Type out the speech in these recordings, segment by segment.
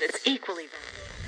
Let's equally valid.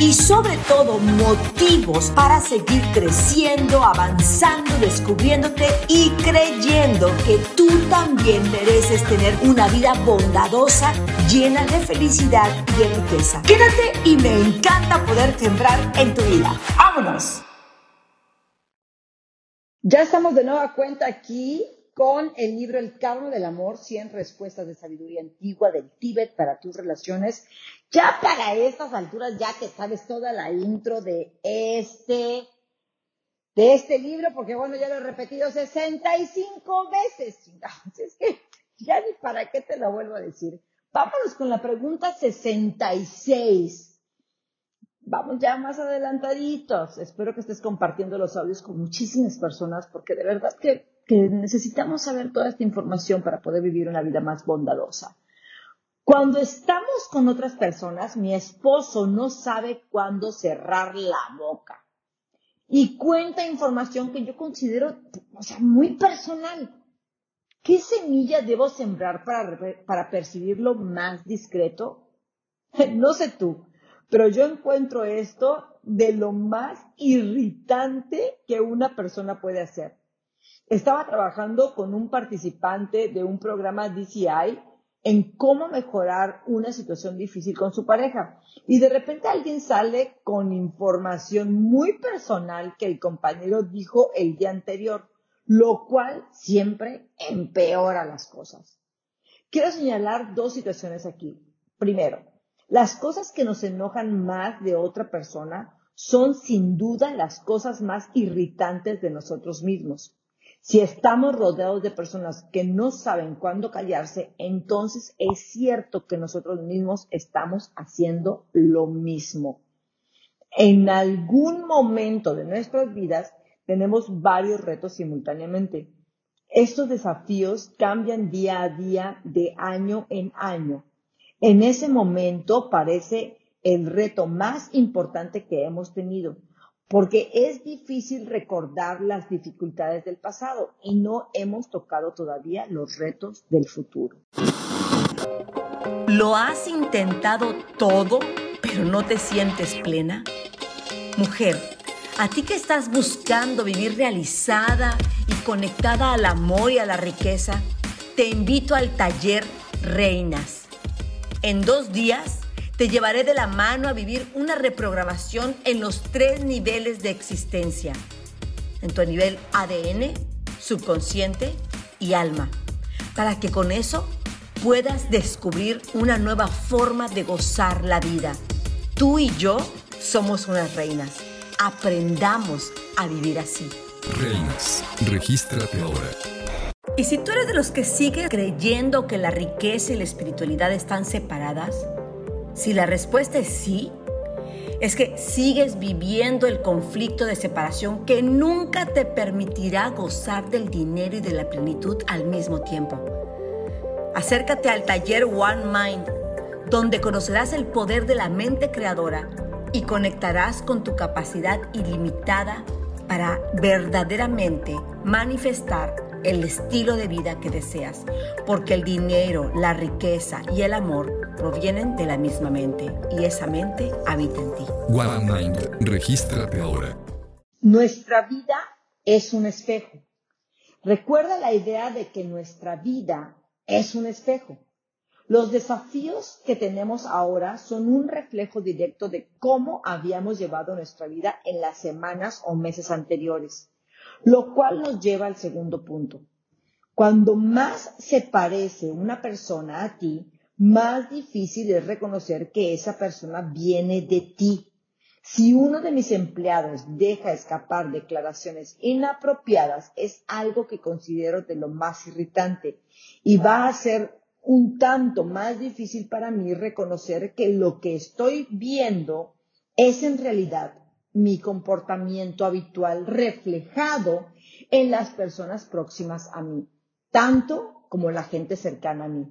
y sobre todo motivos para seguir creciendo, avanzando, descubriéndote y creyendo que tú también mereces tener una vida bondadosa, llena de felicidad y de riqueza. Quédate y me encanta poder sembrar en tu vida. ¡Vámonos! Ya estamos de nueva cuenta aquí con el libro El Carro del Amor, 100 respuestas de sabiduría antigua del Tíbet para tus relaciones. Ya para estas alturas, ya que sabes toda la intro de este, de este libro, porque bueno, ya lo he repetido 65 veces, Es que ya ni para qué te lo vuelvo a decir. Vámonos con la pregunta 66. Vamos ya más adelantaditos. Espero que estés compartiendo los audios con muchísimas personas porque de verdad que que necesitamos saber toda esta información para poder vivir una vida más bondadosa. Cuando estamos con otras personas, mi esposo no sabe cuándo cerrar la boca y cuenta información que yo considero, o sea, muy personal. ¿Qué semilla debo sembrar para, para percibirlo más discreto? No sé tú, pero yo encuentro esto de lo más irritante que una persona puede hacer estaba trabajando con un participante de un programa DCI en cómo mejorar una situación difícil con su pareja. Y de repente alguien sale con información muy personal que el compañero dijo el día anterior, lo cual siempre empeora las cosas. Quiero señalar dos situaciones aquí. Primero, las cosas que nos enojan más de otra persona son sin duda las cosas más irritantes de nosotros mismos. Si estamos rodeados de personas que no saben cuándo callarse, entonces es cierto que nosotros mismos estamos haciendo lo mismo. En algún momento de nuestras vidas tenemos varios retos simultáneamente. Estos desafíos cambian día a día, de año en año. En ese momento parece el reto más importante que hemos tenido porque es difícil recordar las dificultades del pasado y no hemos tocado todavía los retos del futuro. ¿Lo has intentado todo, pero no te sientes plena? Mujer, a ti que estás buscando vivir realizada y conectada al amor y a la riqueza, te invito al taller Reinas. En dos días te llevaré de la mano a vivir una reprogramación en los tres niveles de existencia. En tu nivel ADN, subconsciente y alma. Para que con eso puedas descubrir una nueva forma de gozar la vida. Tú y yo somos unas reinas. Aprendamos a vivir así. Reinas, regístrate ahora. Y si tú eres de los que siguen creyendo que la riqueza y la espiritualidad están separadas, si la respuesta es sí, es que sigues viviendo el conflicto de separación que nunca te permitirá gozar del dinero y de la plenitud al mismo tiempo. Acércate al taller One Mind, donde conocerás el poder de la mente creadora y conectarás con tu capacidad ilimitada para verdaderamente manifestar el estilo de vida que deseas, porque el dinero, la riqueza y el amor provienen de la misma mente y esa mente habita en ti. One Mind, regístrate ahora. Nuestra vida es un espejo. Recuerda la idea de que nuestra vida es un espejo. Los desafíos que tenemos ahora son un reflejo directo de cómo habíamos llevado nuestra vida en las semanas o meses anteriores. Lo cual nos lleva al segundo punto. Cuando más se parece una persona a ti, más difícil es reconocer que esa persona viene de ti. Si uno de mis empleados deja escapar declaraciones inapropiadas, es algo que considero de lo más irritante y va a ser un tanto más difícil para mí reconocer que lo que estoy viendo es en realidad mi comportamiento habitual reflejado en las personas próximas a mí, tanto como la gente cercana a mí.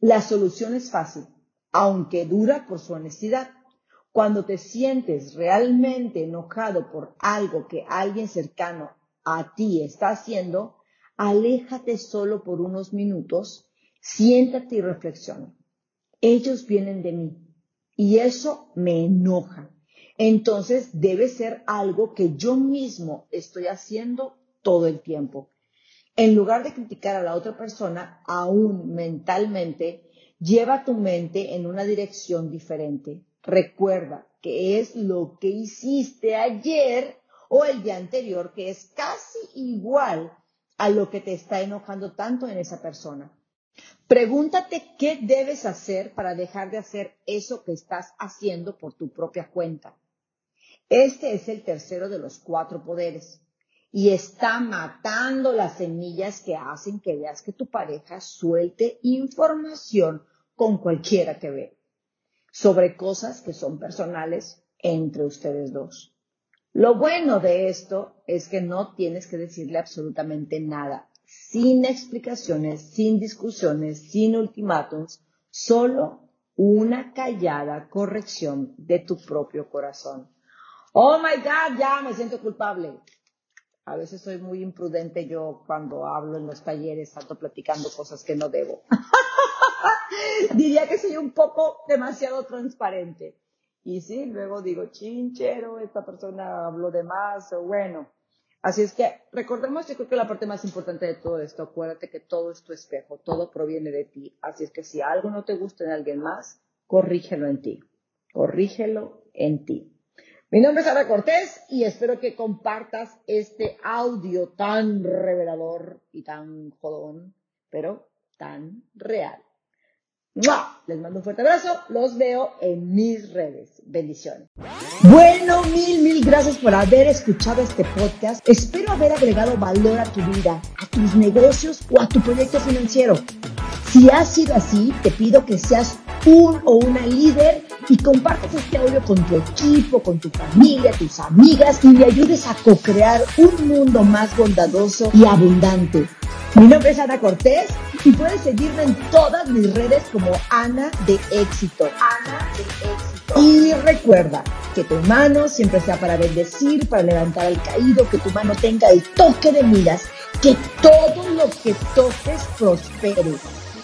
La solución es fácil, aunque dura por su honestidad. Cuando te sientes realmente enojado por algo que alguien cercano a ti está haciendo, aléjate solo por unos minutos, siéntate y reflexiona. Ellos vienen de mí y eso me enoja. Entonces debe ser algo que yo mismo estoy haciendo todo el tiempo. En lugar de criticar a la otra persona, aún mentalmente, lleva tu mente en una dirección diferente. Recuerda que es lo que hiciste ayer o el día anterior que es casi igual a lo que te está enojando tanto en esa persona. Pregúntate qué debes hacer para dejar de hacer eso que estás haciendo por tu propia cuenta. Este es el tercero de los cuatro poderes y está matando las semillas que hacen que veas que tu pareja suelte información con cualquiera que ve sobre cosas que son personales entre ustedes dos. Lo bueno de esto es que no tienes que decirle absolutamente nada, sin explicaciones, sin discusiones, sin ultimátums, solo una callada corrección de tu propio corazón. Oh my God, ya me siento culpable. A veces soy muy imprudente yo cuando hablo en los talleres, salto platicando cosas que no debo. Diría que soy un poco demasiado transparente. Y sí, luego digo, chinchero, esta persona habló de más, o bueno. Así es que recordemos, yo creo que la parte más importante de todo esto, acuérdate que todo es tu espejo, todo proviene de ti. Así es que si algo no te gusta en alguien más, corrígelo en ti. Corrígelo en ti. Mi nombre es Ana Cortés y espero que compartas este audio tan revelador y tan jodón, pero tan real. Les mando un fuerte abrazo. Los veo en mis redes. Bendiciones. Bueno, mil, mil gracias por haber escuchado este podcast. Espero haber agregado valor a tu vida, a tus negocios o a tu proyecto financiero. Si ha sido así, te pido que seas un o una líder y compartas este audio con tu equipo, con tu familia, tus amigas y le ayudes a co-crear un mundo más bondadoso y abundante. Mi nombre es Ana Cortés y puedes seguirme en todas mis redes como Ana de Éxito. Ana de Éxito. Y recuerda que tu mano siempre sea para bendecir, para levantar al caído, que tu mano tenga el toque de miras, que todo lo que toques prospere.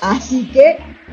Así que